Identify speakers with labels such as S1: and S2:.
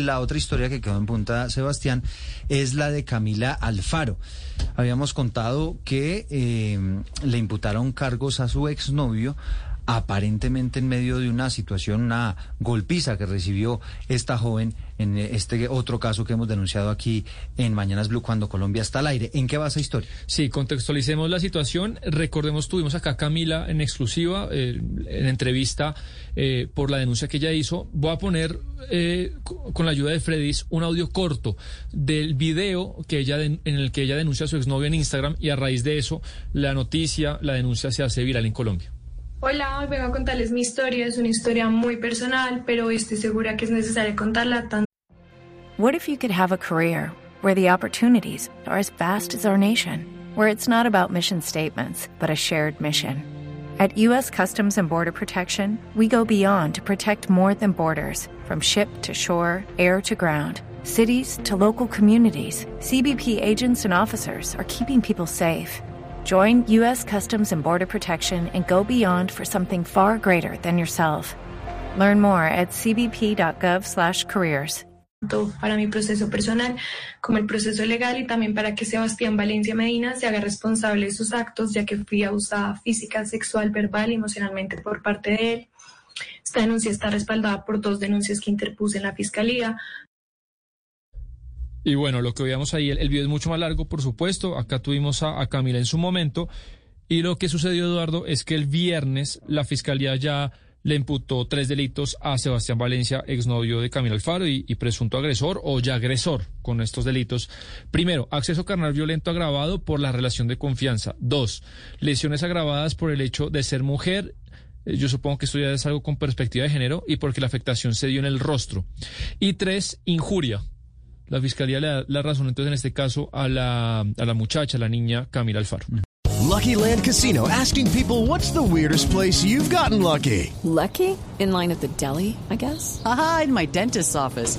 S1: La otra historia que quedó en punta, Sebastián, es la de Camila Alfaro. Habíamos contado que eh, le imputaron cargos a su exnovio aparentemente en medio de una situación, una golpiza que recibió esta joven en este otro caso que hemos denunciado aquí en Mañanas Blue cuando Colombia está al aire. ¿En qué va esa historia?
S2: Sí, contextualicemos la situación. Recordemos, tuvimos acá a Camila en exclusiva, eh, en entrevista eh, por la denuncia que ella hizo. Voy a poner eh, con la ayuda de Fredis un audio corto del video que ella en el que ella denuncia a su exnovio en Instagram y a raíz de eso la noticia, la denuncia se hace viral en Colombia.
S3: Hola, hoy vengo a contarles mi historia. Es una historia muy personal, pero estoy segura que es necesario contarla tanto.
S4: What if you could have a career where the opportunities are as vast as our nation, where it's not about mission statements, but a shared mission? At U.S. Customs and Border Protection, we go beyond to protect more than borders from ship to shore, air to ground. Cities to local communities, CBP agents and officers are keeping people safe. Join U.S. Customs and Border Protection and go beyond for something far greater than yourself. Learn more at cbp.gov/careers.
S3: Para mi proceso personal, como el proceso legal y también para que Sebastián Valencia Medina se haga responsable de sus actos, ya que fui abusada física, sexual, verbal y emocionalmente por parte de él. Esta denuncia está respaldada por dos denuncias que interpuse en la fiscalía,
S2: y bueno, lo que veíamos ahí, el, video es mucho más largo, por supuesto. Acá tuvimos a, Camila en su momento. Y lo que sucedió, Eduardo, es que el viernes la fiscalía ya le imputó tres delitos a Sebastián Valencia, exnovio de Camila Alfaro y, presunto agresor o ya agresor con estos delitos. Primero, acceso carnal violento agravado por la relación de confianza. Dos, lesiones agravadas por el hecho de ser mujer eh, yo supongo que esto ya es algo con perspectiva de género y porque la afectación se dio en el rostro. Y tres, injuria la fiscalía le da la razón entonces en este caso a la, a la muchacha, a la niña Camila Alfaro.
S5: Lucky Land Casino asking people what's the weirdest place you've gotten lucky?
S6: Lucky? In line at the deli, I guess.
S7: Aha, in my dentist's office.